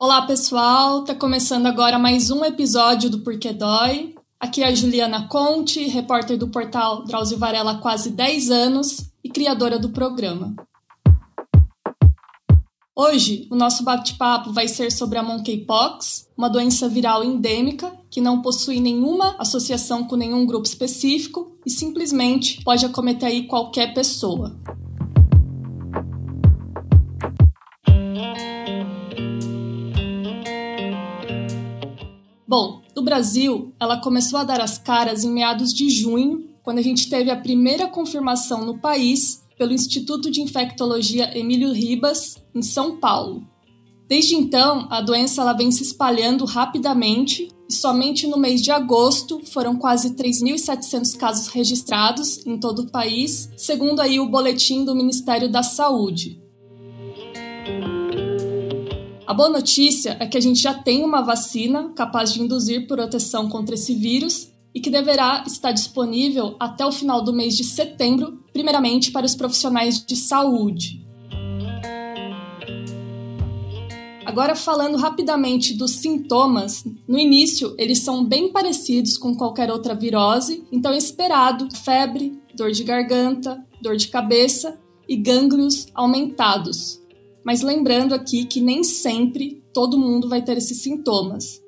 Olá, pessoal! Tá começando agora mais um episódio do Porquê Dói. Aqui é a Juliana Conte, repórter do portal Drauzio Varela há quase 10 anos e criadora do programa. Hoje, o nosso bate-papo vai ser sobre a monkeypox, uma doença viral endêmica que não possui nenhuma associação com nenhum grupo específico e simplesmente pode acometer aí qualquer pessoa. Bom, no Brasil, ela começou a dar as caras em meados de junho, quando a gente teve a primeira confirmação no país pelo Instituto de Infectologia Emílio Ribas, em São Paulo. Desde então, a doença ela vem se espalhando rapidamente e somente no mês de agosto foram quase 3.700 casos registrados em todo o país, segundo aí o boletim do Ministério da Saúde. A boa notícia é que a gente já tem uma vacina capaz de induzir proteção contra esse vírus e que deverá estar disponível até o final do mês de setembro, primeiramente para os profissionais de saúde. Agora, falando rapidamente dos sintomas, no início eles são bem parecidos com qualquer outra virose, então é esperado febre, dor de garganta, dor de cabeça e gânglios aumentados mas lembrando aqui que nem sempre todo mundo vai ter esses sintomas.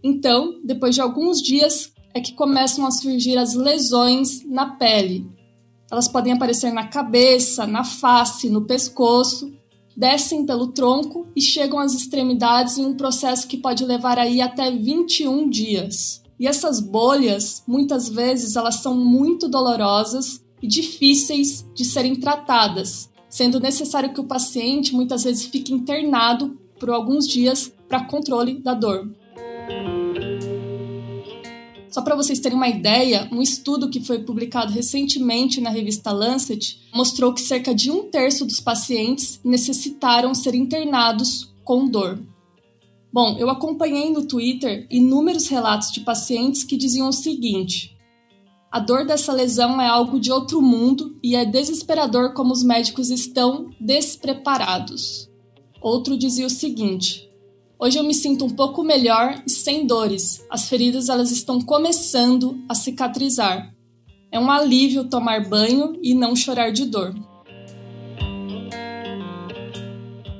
Então, depois de alguns dias, é que começam a surgir as lesões na pele. Elas podem aparecer na cabeça, na face, no pescoço, descem pelo tronco e chegam às extremidades em um processo que pode levar aí até 21 dias. E essas bolhas, muitas vezes, elas são muito dolorosas e difíceis de serem tratadas, sendo necessário que o paciente muitas vezes fique internado por alguns dias para controle da dor. Só para vocês terem uma ideia, um estudo que foi publicado recentemente na revista Lancet mostrou que cerca de um terço dos pacientes necessitaram ser internados com dor. Bom, eu acompanhei no Twitter inúmeros relatos de pacientes que diziam o seguinte: a dor dessa lesão é algo de outro mundo e é desesperador como os médicos estão despreparados. Outro dizia o seguinte: Hoje eu me sinto um pouco melhor e sem dores. As feridas elas estão começando a cicatrizar. É um alívio tomar banho e não chorar de dor.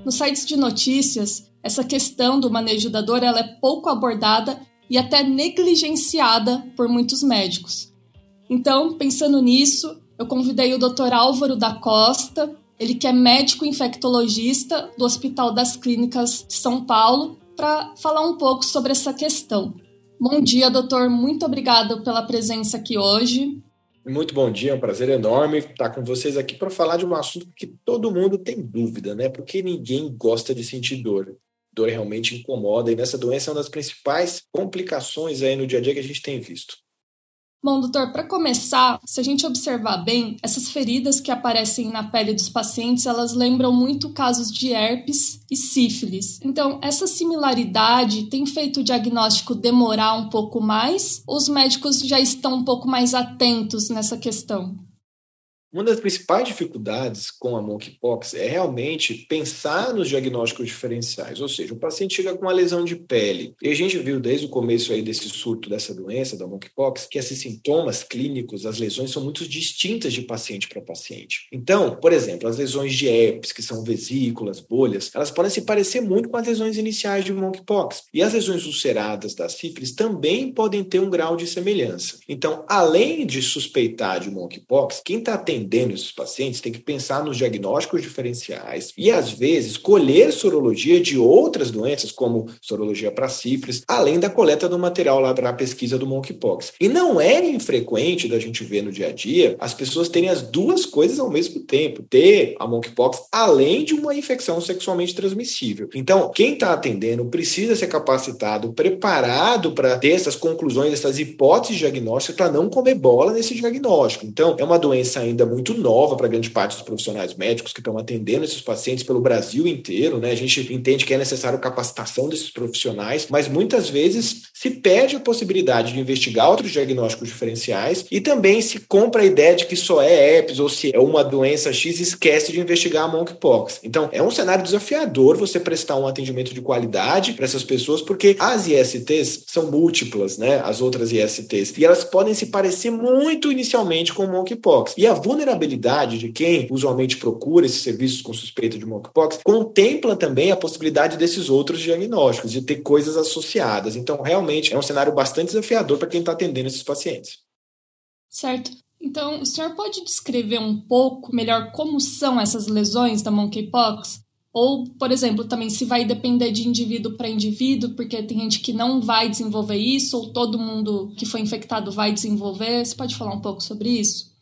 Nos sites de notícias, essa questão do manejo da dor ela é pouco abordada e até negligenciada por muitos médicos. Então, pensando nisso, eu convidei o Dr. Álvaro da Costa, ele que é médico infectologista do Hospital das Clínicas de São Paulo, para falar um pouco sobre essa questão. Bom dia, doutor. Muito obrigada pela presença aqui hoje. Muito bom dia, é um prazer enorme estar com vocês aqui para falar de um assunto que todo mundo tem dúvida, né? Porque ninguém gosta de sentir dor. Dor realmente incomoda e nessa doença é uma das principais complicações aí no dia a dia que a gente tem visto. Bom, doutor, para começar, se a gente observar bem, essas feridas que aparecem na pele dos pacientes, elas lembram muito casos de herpes e sífilis. Então, essa similaridade tem feito o diagnóstico demorar um pouco mais? Ou os médicos já estão um pouco mais atentos nessa questão? Uma das principais dificuldades com a monkeypox é realmente pensar nos diagnósticos diferenciais, ou seja, o paciente chega com uma lesão de pele. E a gente viu desde o começo aí desse surto dessa doença, da monkeypox, que esses sintomas clínicos, as lesões são muito distintas de paciente para paciente. Então, por exemplo, as lesões de herpes, que são vesículas, bolhas, elas podem se parecer muito com as lesões iniciais de monkeypox. E as lesões ulceradas da sífilis também podem ter um grau de semelhança. Então, além de suspeitar de monkeypox, quem está atendendo atendendo esses pacientes tem que pensar nos diagnósticos diferenciais e, às vezes, colher sorologia de outras doenças, como sorologia para sífilis, além da coleta do material lá para a pesquisa do monkeypox. E não é infrequente da gente ver no dia a dia as pessoas terem as duas coisas ao mesmo tempo, ter a monkeypox além de uma infecção sexualmente transmissível. Então, quem está atendendo precisa ser capacitado, preparado para ter essas conclusões, essas hipóteses diagnósticas para não comer bola nesse diagnóstico. Então, é uma doença ainda muito nova para grande parte dos profissionais médicos que estão atendendo esses pacientes pelo Brasil inteiro, né? A gente entende que é necessário capacitação desses profissionais, mas muitas vezes se perde a possibilidade de investigar outros diagnósticos diferenciais e também se compra a ideia de que só é herpes ou se é uma doença X e esquece de investigar a monkeypox. Então, é um cenário desafiador você prestar um atendimento de qualidade para essas pessoas, porque as ISTs são múltiplas, né? As outras ISTs, e elas podem se parecer muito inicialmente com monkeypox. E a vulnerabilidade de quem usualmente procura esses serviços com suspeita de monkeypox contempla também a possibilidade desses outros diagnósticos, de ter coisas associadas. Então, realmente é um cenário bastante desafiador para quem está atendendo esses pacientes. Certo. Então, o senhor pode descrever um pouco melhor como são essas lesões da monkeypox? Ou, por exemplo, também se vai depender de indivíduo para indivíduo, porque tem gente que não vai desenvolver isso, ou todo mundo que foi infectado vai desenvolver. Você pode falar um pouco sobre isso?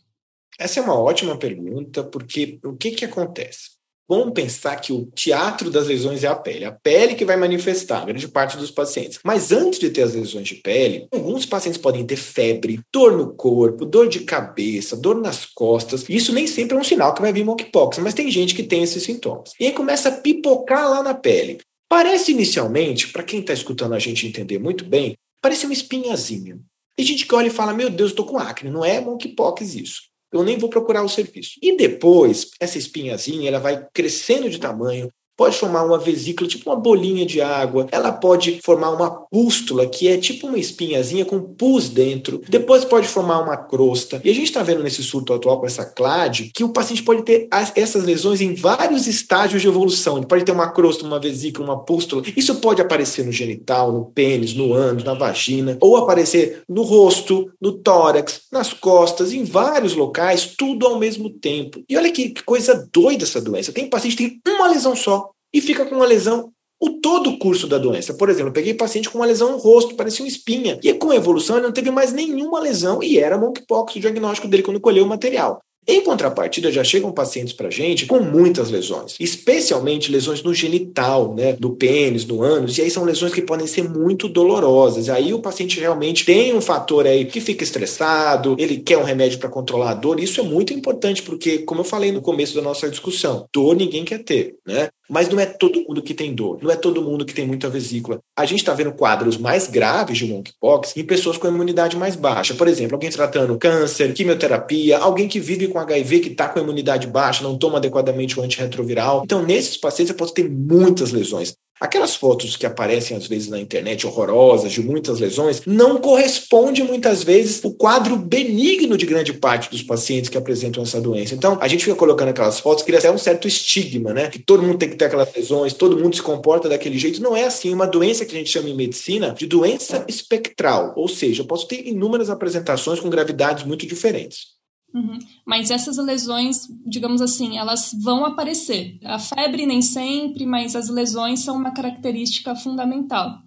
Essa é uma ótima pergunta, porque o que, que acontece? Vamos pensar que o teatro das lesões é a pele. A pele que vai manifestar, grande parte dos pacientes. Mas antes de ter as lesões de pele, alguns pacientes podem ter febre, dor no corpo, dor de cabeça, dor nas costas. Isso nem sempre é um sinal que vai vir monkeypox, mas tem gente que tem esses sintomas. E aí começa a pipocar lá na pele. Parece inicialmente, para quem está escutando a gente entender muito bem, parece uma espinhazinha. Tem gente que olha e fala: Meu Deus, estou com acne. Não é monkeypox isso eu nem vou procurar o serviço. E depois, essa espinhazinha, ela vai crescendo de tamanho, pode formar uma vesícula, tipo uma bolinha de água. Ela pode formar uma pústula, que é tipo uma espinhazinha com pus dentro. Depois pode formar uma crosta. E a gente está vendo nesse surto atual com essa CLAD que o paciente pode ter essas lesões em vários estágios de evolução. Ele pode ter uma crosta, uma vesícula, uma pústula. Isso pode aparecer no genital, no pênis, no ânus, na vagina, ou aparecer no rosto, no tórax, nas costas, em vários locais, tudo ao mesmo tempo. E olha que, que coisa doida essa doença. Tem paciente que tem uma lesão só e fica com uma lesão o todo o curso da doença. Por exemplo, eu peguei paciente com uma lesão no rosto, parecia uma espinha. E com a evolução ele não teve mais nenhuma lesão e era monkeypox o diagnóstico dele quando colheu o material. Em contrapartida, já chegam pacientes para gente com muitas lesões, especialmente lesões no genital, né, do pênis, do ânus, e aí são lesões que podem ser muito dolorosas. Aí o paciente realmente tem um fator aí que fica estressado, ele quer um remédio para controlar a dor. Isso é muito importante porque, como eu falei no começo da nossa discussão, dor ninguém quer ter, né? Mas não é todo mundo que tem dor, não é todo mundo que tem muita vesícula. A gente está vendo quadros mais graves de monkeypox em pessoas com imunidade mais baixa. Por exemplo, alguém tratando câncer, quimioterapia, alguém que vive com HIV, que está com imunidade baixa, não toma adequadamente o antirretroviral. Então, nesses pacientes, você pode ter muitas lesões. Aquelas fotos que aparecem às vezes na internet, horrorosas, de muitas lesões, não corresponde muitas vezes o quadro benigno de grande parte dos pacientes que apresentam essa doença. Então, a gente fica colocando aquelas fotos, cria até um certo estigma, né? Que todo mundo tem que ter aquelas lesões, todo mundo se comporta daquele jeito. Não é assim. Uma doença que a gente chama em medicina de doença espectral, ou seja, eu posso ter inúmeras apresentações com gravidades muito diferentes. Uhum. Mas essas lesões, digamos assim, elas vão aparecer. A febre nem sempre, mas as lesões são uma característica fundamental.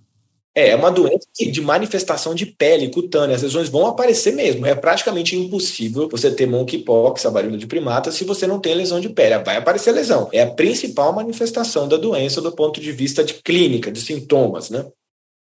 É, é uma doença de manifestação de pele cutânea. As lesões vão aparecer mesmo. É praticamente impossível você ter monkeypox, a varíola de primata, se você não tem lesão de pele. Vai aparecer lesão. É a principal manifestação da doença do ponto de vista de clínica, de sintomas, né?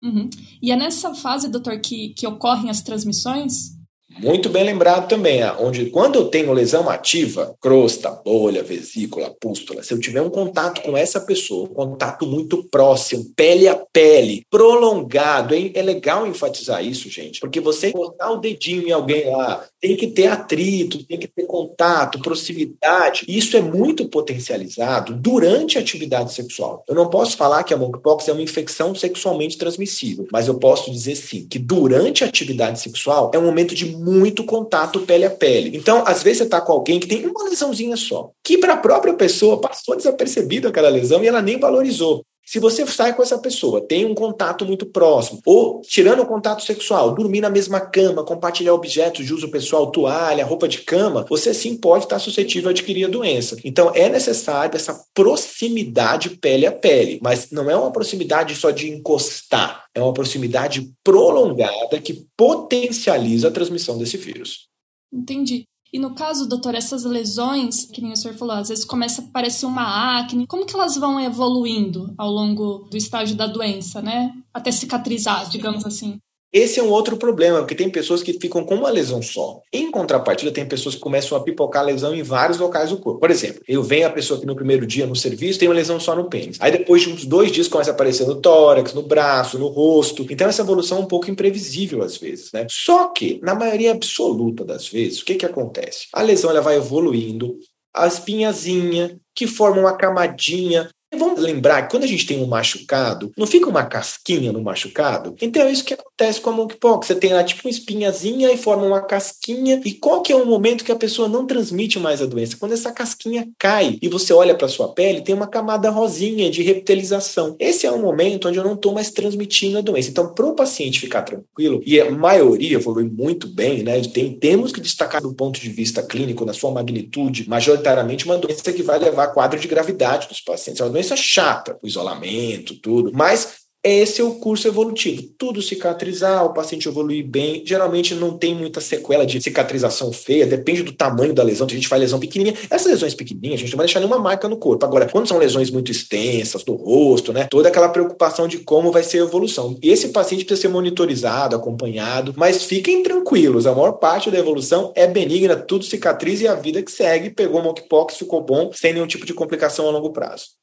Uhum. E é nessa fase, doutor, que, que ocorrem as transmissões? Muito bem lembrado também, onde quando eu tenho lesão ativa, crosta, bolha, vesícula, pústula, se eu tiver um contato com essa pessoa, um contato muito próximo, pele a pele, prolongado, hein? é legal enfatizar isso, gente, porque você botar o dedinho em alguém lá, tem que ter atrito, tem que ter contato, proximidade, isso é muito potencializado durante a atividade sexual. Eu não posso falar que a monkeypox é uma infecção sexualmente transmissível, mas eu posso dizer sim que durante a atividade sexual é um momento de muito contato pele a pele. Então, às vezes você está com alguém que tem uma lesãozinha só, que para a própria pessoa passou desapercebido aquela lesão e ela nem valorizou. Se você sai com essa pessoa, tem um contato muito próximo, ou tirando o contato sexual, dormir na mesma cama, compartilhar objetos de uso pessoal, toalha, roupa de cama, você sim pode estar suscetível a adquirir a doença. Então é necessário essa proximidade pele a pele, mas não é uma proximidade só de encostar, é uma proximidade prolongada que potencializa a transmissão desse vírus. Entendi. E no caso, doutor, essas lesões, que nem o senhor falou, às vezes começa a parecer uma acne. Como que elas vão evoluindo ao longo do estágio da doença, né? Até cicatrizar, digamos assim. Esse é um outro problema, porque tem pessoas que ficam com uma lesão só. Em contrapartida, tem pessoas que começam a pipocar lesão em vários locais do corpo. Por exemplo, eu venho a pessoa que no primeiro dia no serviço tem uma lesão só no pênis. Aí depois de uns dois dias começa a aparecer no tórax, no braço, no rosto. Então essa evolução é um pouco imprevisível às vezes, né? Só que, na maioria absoluta das vezes, o que que acontece? A lesão ela vai evoluindo, a espinhazinha, que forma uma camadinha, Vamos lembrar que quando a gente tem um machucado, não fica uma casquinha no machucado? Então é isso que acontece com a monkeypox. Você tem lá tipo uma espinhazinha e forma uma casquinha. E qual que é o momento que a pessoa não transmite mais a doença? Quando essa casquinha cai e você olha para sua pele, tem uma camada rosinha de reptilização. Esse é o momento onde eu não estou mais transmitindo a doença. Então, para o paciente ficar tranquilo, e a maioria evolui muito bem, né? Tem, temos que destacar do ponto de vista clínico, na sua magnitude, majoritariamente uma doença que vai levar a quadro de gravidade dos pacientes. É uma doença chata, o isolamento, tudo, mas esse é o curso evolutivo. Tudo cicatrizar, o paciente evoluir bem. Geralmente não tem muita sequela de cicatrização feia, depende do tamanho da lesão. A gente faz lesão pequenininha. Essas lesões pequenininhas, a gente não vai deixar nenhuma marca no corpo. Agora, quando são lesões muito extensas, do rosto, né? Toda aquela preocupação de como vai ser a evolução. Esse paciente precisa ser monitorizado, acompanhado, mas fiquem tranquilos, a maior parte da evolução é benigna, tudo cicatriza e a vida que segue. Pegou monkeypox, ficou bom, sem nenhum tipo de complicação a longo prazo.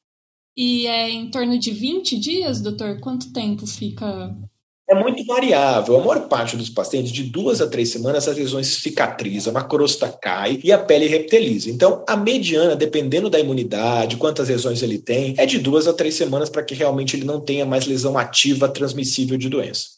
E é em torno de 20 dias, doutor? Quanto tempo fica? É muito variável. A maior parte dos pacientes, de duas a três semanas, as lesões cicatrizam, a crosta cai e a pele reptiliza. Então, a mediana, dependendo da imunidade, quantas lesões ele tem, é de duas a três semanas para que realmente ele não tenha mais lesão ativa transmissível de doença.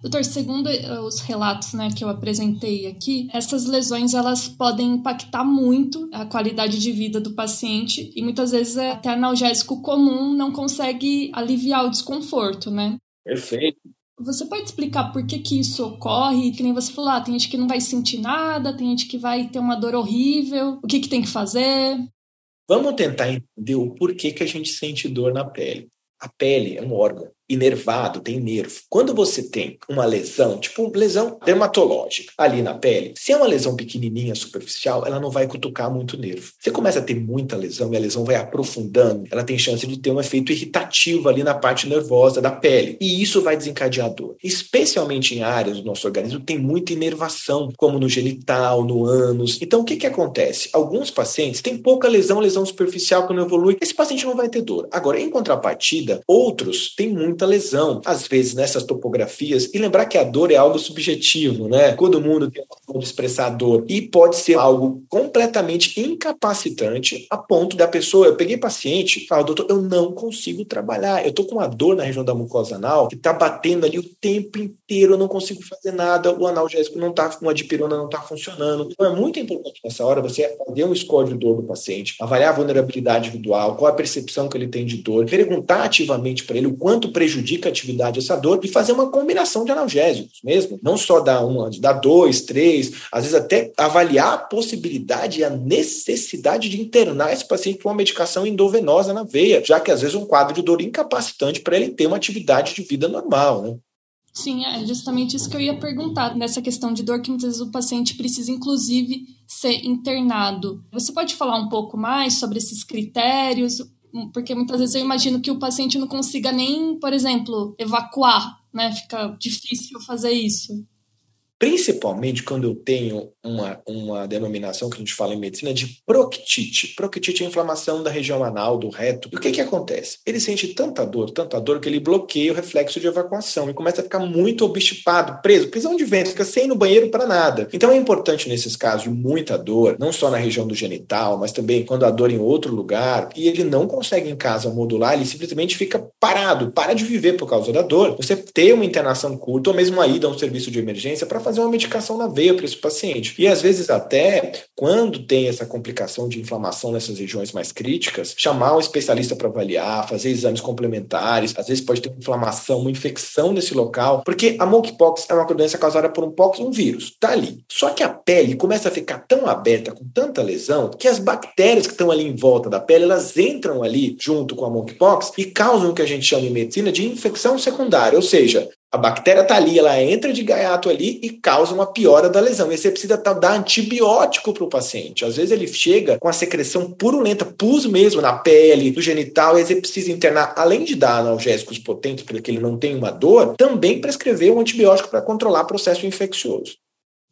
Doutor, segundo eh, os relatos né, que eu apresentei aqui, essas lesões elas podem impactar muito a qualidade de vida do paciente e muitas vezes é até analgésico comum não consegue aliviar o desconforto, né? Perfeito. Você pode explicar por que, que isso ocorre? Que nem você falou, ah, tem gente que não vai sentir nada, tem gente que vai ter uma dor horrível, o que, que tem que fazer? Vamos tentar entender o porquê que a gente sente dor na pele. A pele é um órgão inervado, tem nervo. Quando você tem uma lesão, tipo lesão dermatológica ali na pele, se é uma lesão pequenininha, superficial, ela não vai cutucar muito nervo. Você começa a ter muita lesão e a lesão vai aprofundando, ela tem chance de ter um efeito irritativo ali na parte nervosa da pele. E isso vai desencadear dor. Especialmente em áreas do nosso organismo tem muita inervação, como no genital, no ânus. Então o que que acontece? Alguns pacientes têm pouca lesão, lesão superficial quando evolui, esse paciente não vai ter dor. Agora, em contrapartida, outros têm muito muita lesão, às vezes nessas topografias, e lembrar que a dor é algo subjetivo, né? Todo mundo tem uma forma de expressar dor e pode ser algo completamente incapacitante a ponto da pessoa, eu peguei paciente, fala, doutor, eu não consigo trabalhar, eu tô com uma dor na região da mucosa anal que tá batendo ali o tempo inteiro, eu não consigo fazer nada, o analgésico não tá, uma dipirona não tá funcionando. Então é muito importante nessa hora você fazer um score de dor do paciente, avaliar a vulnerabilidade individual, qual a percepção que ele tem de dor, perguntar ativamente para ele o quanto prejudica a atividade essa dor e fazer uma combinação de analgésicos mesmo. Não só dar uma, dar dois, três, às vezes até avaliar a possibilidade e a necessidade de internar esse paciente com uma medicação endovenosa na veia, já que às vezes um quadro de dor incapacitante para ele ter uma atividade de vida normal, né? Sim, é justamente isso que eu ia perguntar, nessa questão de dor que muitas vezes o paciente precisa, inclusive, ser internado. Você pode falar um pouco mais sobre esses critérios? Porque muitas vezes eu imagino que o paciente não consiga nem, por exemplo, evacuar, né? Fica difícil fazer isso. Principalmente quando eu tenho uma, uma denominação que a gente fala em medicina de proctite. Proctite é inflamação da região anal, do reto. E o que, que acontece? Ele sente tanta dor, tanta dor, que ele bloqueia o reflexo de evacuação e começa a ficar muito obstipado, preso, prisão de vento, fica sem ir no banheiro para nada. Então é importante nesses casos de muita dor, não só na região do genital, mas também quando a dor em outro lugar, e ele não consegue em casa modular, ele simplesmente fica parado, para de viver por causa da dor. Você ter uma internação curta ou mesmo uma ida a um serviço de emergência para fazer uma medicação na veia para esse paciente. E às vezes até quando tem essa complicação de inflamação nessas regiões mais críticas, chamar um especialista para avaliar, fazer exames complementares, às vezes pode ter uma inflamação, uma infecção nesse local, porque a monkeypox é uma doença causada por um pox, um vírus, tá ali. Só que a pele começa a ficar tão aberta com tanta lesão que as bactérias que estão ali em volta da pele, elas entram ali junto com a monkeypox e causam o que a gente chama em medicina de infecção secundária, ou seja, A bactéria está ali, ela entra de gaiato ali e causa uma piora da lesão. E você precisa dar antibiótico para o paciente. Às vezes ele chega com a secreção purulenta, pus mesmo na pele, no genital, e aí você precisa internar, além de dar analgésicos potentes para que ele não tenha uma dor, também prescrever um antibiótico para controlar processo infeccioso.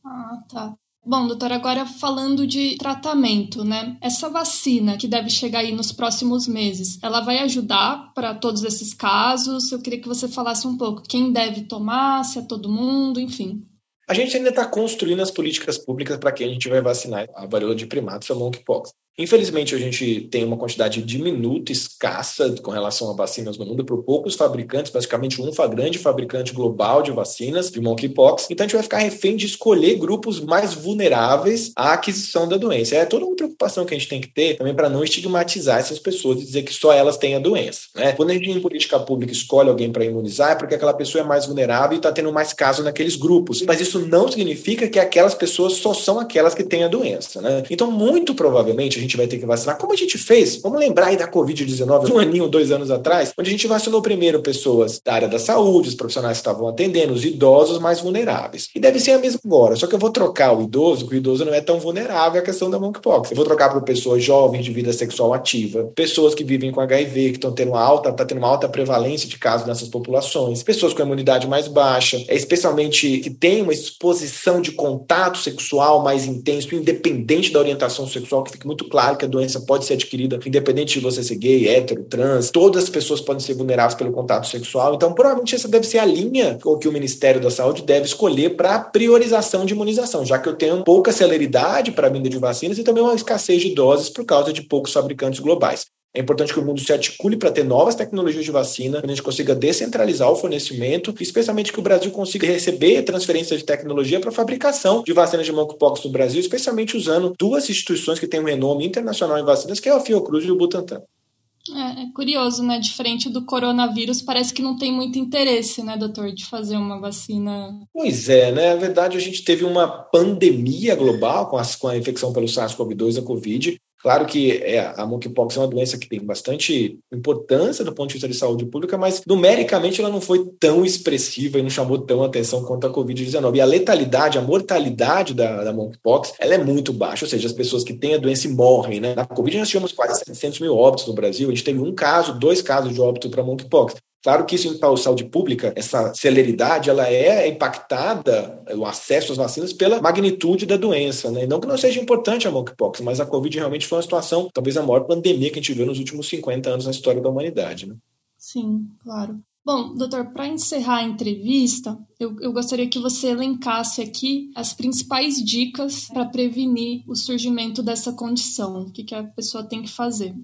Ah, tá. Bom, doutor, agora falando de tratamento, né? Essa vacina que deve chegar aí nos próximos meses, ela vai ajudar para todos esses casos? Eu queria que você falasse um pouco quem deve tomar, se é todo mundo, enfim. A gente ainda está construindo as políticas públicas para quem a gente vai vacinar a varíola de primatas e a monkeypox. Infelizmente, a gente tem uma quantidade diminuta, escassa, com relação a vacinas no mundo, por poucos fabricantes, praticamente um grande fabricante global de vacinas de monkeypox. Então, a gente vai ficar refém de escolher grupos mais vulneráveis à aquisição da doença. É toda uma preocupação que a gente tem que ter também para não estigmatizar essas pessoas e dizer que só elas têm a doença. Né? Quando a gente, em política pública, escolhe alguém para imunizar, é porque aquela pessoa é mais vulnerável e está tendo mais casos naqueles grupos. Mas isso não significa que aquelas pessoas só são aquelas que têm a doença. Né? Então, muito provavelmente, a gente vai ter que vacinar, como a gente fez. Vamos lembrar aí da Covid-19, um aninho, dois anos atrás, onde a gente vacinou primeiro pessoas da área da saúde, os profissionais que estavam atendendo, os idosos mais vulneráveis. E deve ser a mesma agora, só que eu vou trocar o idoso, porque o idoso não é tão vulnerável à questão da monkeypox. Eu vou trocar para pessoas jovens de vida sexual ativa, pessoas que vivem com HIV, que estão tendo uma alta, tá tendo uma alta prevalência de casos nessas populações, pessoas com imunidade mais baixa, é especialmente que têm uma exposição de contato sexual mais intenso, independente da orientação sexual, que fique muito claro que a doença pode ser adquirida independente de você ser gay, hétero, trans, todas as pessoas podem ser vulneráveis pelo contato sexual. Então, provavelmente essa deve ser a linha que o Ministério da Saúde deve escolher para priorização de imunização, já que eu tenho pouca celeridade para a vinda de vacinas e também uma escassez de doses por causa de poucos fabricantes globais. É importante que o mundo se articule para ter novas tecnologias de vacina, que a gente consiga descentralizar o fornecimento, especialmente que o Brasil consiga receber transferência de tecnologia para a fabricação de vacinas de monkeypox no Brasil, especialmente usando duas instituições que têm um renome internacional em vacinas, que é a Fiocruz e o Butantan. É, é, curioso, né? Diferente do coronavírus, parece que não tem muito interesse, né, doutor, de fazer uma vacina. Pois é, né? Na verdade, a gente teve uma pandemia global com, as, com a infecção pelo SARS-CoV-2, a Covid, Claro que é, a monkeypox é uma doença que tem bastante importância do ponto de vista de saúde pública, mas numericamente ela não foi tão expressiva e não chamou tão atenção quanto a Covid-19. E a letalidade, a mortalidade da, da monkeypox, ela é muito baixa, ou seja, as pessoas que têm a doença morrem, né? Na Covid nós tivemos quase 700 mil óbitos no Brasil, a gente teve um caso, dois casos de óbito para monkeypox. Claro que isso em saúde pública, essa celeridade, ela é impactada, o acesso às vacinas, pela magnitude da doença. Né? Não que não seja importante a monkeypox, mas a Covid realmente foi uma situação, talvez a maior pandemia que a gente viu nos últimos 50 anos na história da humanidade. Né? Sim, claro. Bom, doutor, para encerrar a entrevista, eu, eu, gostaria que você elencasse aqui as principais dicas para prevenir o surgimento dessa condição. O que, que a pessoa tem que fazer?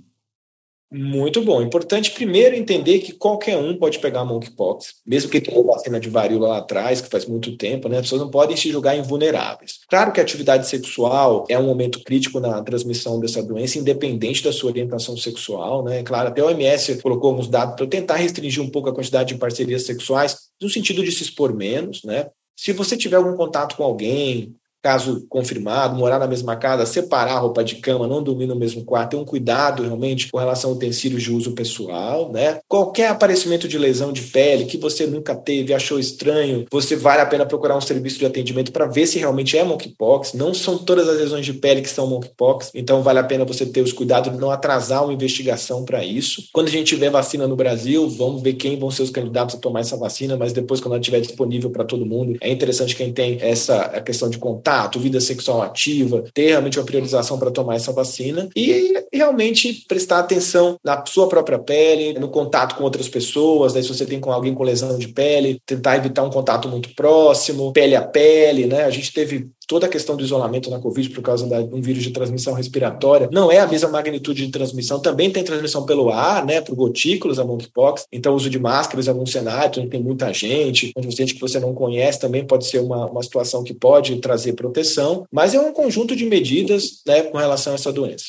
Muito bom. Importante primeiro entender que qualquer um pode pegar monkeypox, mesmo que tenha vacina de varíola lá atrás, que faz muito tempo, né? As pessoas não podem se julgar invulneráveis. Claro que a atividade sexual é um momento crítico na transmissão dessa doença, independente da sua orientação sexual, né? Claro, até o OMS colocou alguns dados para tentar restringir um pouco a quantidade de parcerias sexuais, no sentido de se expor menos, né? Se você tiver algum contato com alguém, caso confirmado, morar na mesma casa, separar a roupa de cama, não dormir no mesmo quarto, ter um cuidado realmente com relação a utensílios de uso pessoal, né? Qualquer aparecimento de lesão de pele que você nunca teve, achou estranho, você vale a pena procurar um serviço de atendimento para ver se realmente é monkeypox. Não são todas as lesões de pele que são monkeypox, então vale a pena você ter os cuidados de não atrasar uma investigação para isso. Quando a gente tiver vacina no Brasil, vamos ver quem vão ser os candidatos a tomar essa vacina, mas depois quando ela estiver disponível para todo mundo, é interessante quem tem essa questão de contato contato, vida sexual ativa, ter realmente uma priorização para tomar essa vacina e realmente prestar atenção na sua própria pele, no contato com outras pessoas, né? se você tem com alguém com lesão de pele, tentar evitar um contato muito próximo, pele a pele, né? A gente teve toda a questão do isolamento na Covid por causa de um vírus de transmissão respiratória, não é a mesma magnitude de transmissão, também tem transmissão pelo ar, né, por gotículas, a monkeypox, então uso de máscaras em alguns cenários, onde tem muita gente, onde gente que você não conhece, também pode ser uma, uma situação que pode trazer proteção, mas é um conjunto de medidas, né, com relação a essa doença.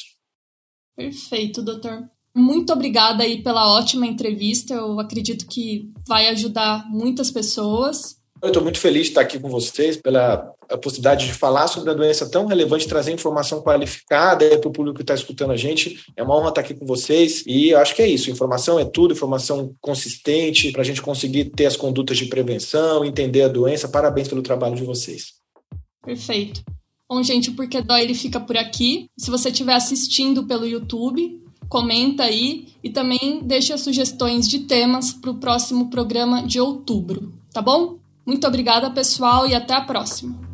Perfeito, doutor. Muito obrigada aí pela ótima entrevista. Eu acredito que vai ajudar muitas pessoas. Eu estou muito feliz de estar aqui com vocês pela possibilidade de falar sobre a doença tão relevante, trazer informação qualificada para o público que está escutando a gente. É uma honra estar aqui com vocês e acho que é isso. Informação é tudo, informação consistente para a gente conseguir ter as condutas de prevenção, entender a doença. Parabéns pelo trabalho de vocês. Perfeito. Bom, gente, o Porquê Dói ele fica por aqui. Se você estiver assistindo pelo YouTube, comenta aí e também deixa sugestões de temas para o próximo programa de outubro, tá bom? Muito obrigada, pessoal, e até a próxima.